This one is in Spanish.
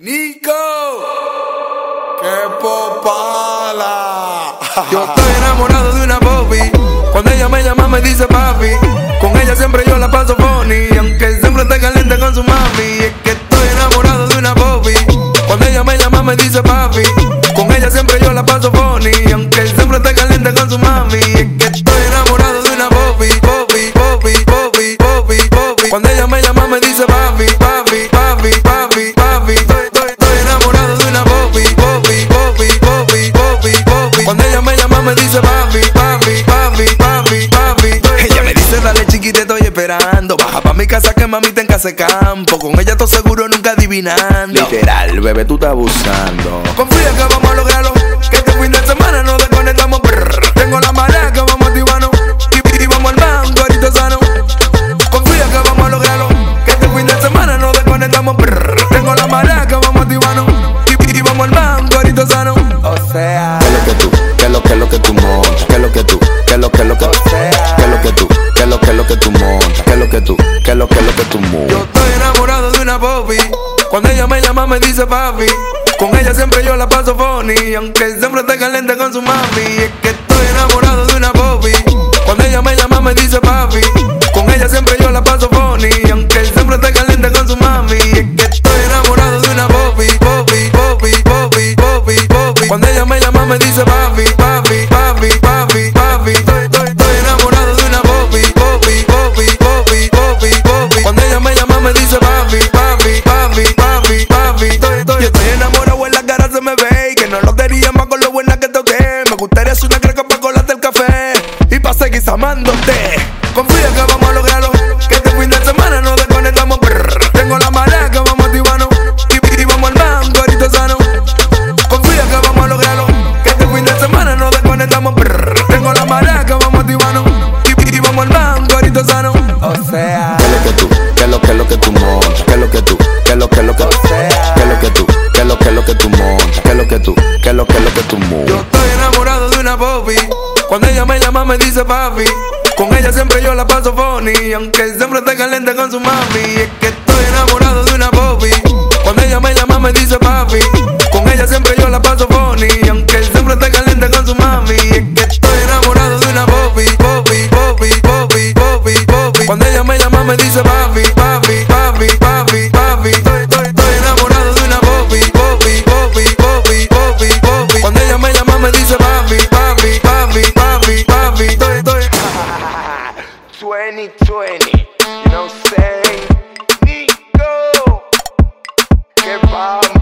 Nico, qué popala. Yo estoy enamorado de una Bobby. Cuando ella me llama me dice papi. Con ella siempre yo la paso funny. Aunque siempre esté caliente con su mami. Es que estoy enamorado de una Bobby. Cuando ella me llama me dice papi. Con ella siempre yo la paso funny. Pa mi casa que mami te en casa de campo. Con ella todo seguro nunca adivinando. Literal, bebé, tú estás abusando. Confía que vamos a lograrlo. Que este fin de semana Yo estoy enamorado de una Bobby. Cuando ella me llama me dice papi. Con ella siempre yo la paso funny. Aunque siempre esté caliente con su mami. Es que estoy enamorado de una Bobby. Cuando ella me llama me dice papi. Con ella siempre yo la paso amándote. Confía que vamos a lograrlo, que este fin de semana nos desconectamos. Tengo la marea que vamos a y, y vamos al banco ahorita sano. Confía que vamos a lograrlo, que este fin de semana nos desconectamos. brr. Tengo la marea que vamos a y, y vamos al banco ahorita sano. O sea. ¿Qué es lo que tú? ¿Qué es lo que lo que tú montas? ¿Qué es lo que tú? Me llama me dice papi. Con ella siempre yo la paso funny. Aunque siempre esté caliente con su mami. Es que 2020, you know what I'm saying? Nico, que pámpara,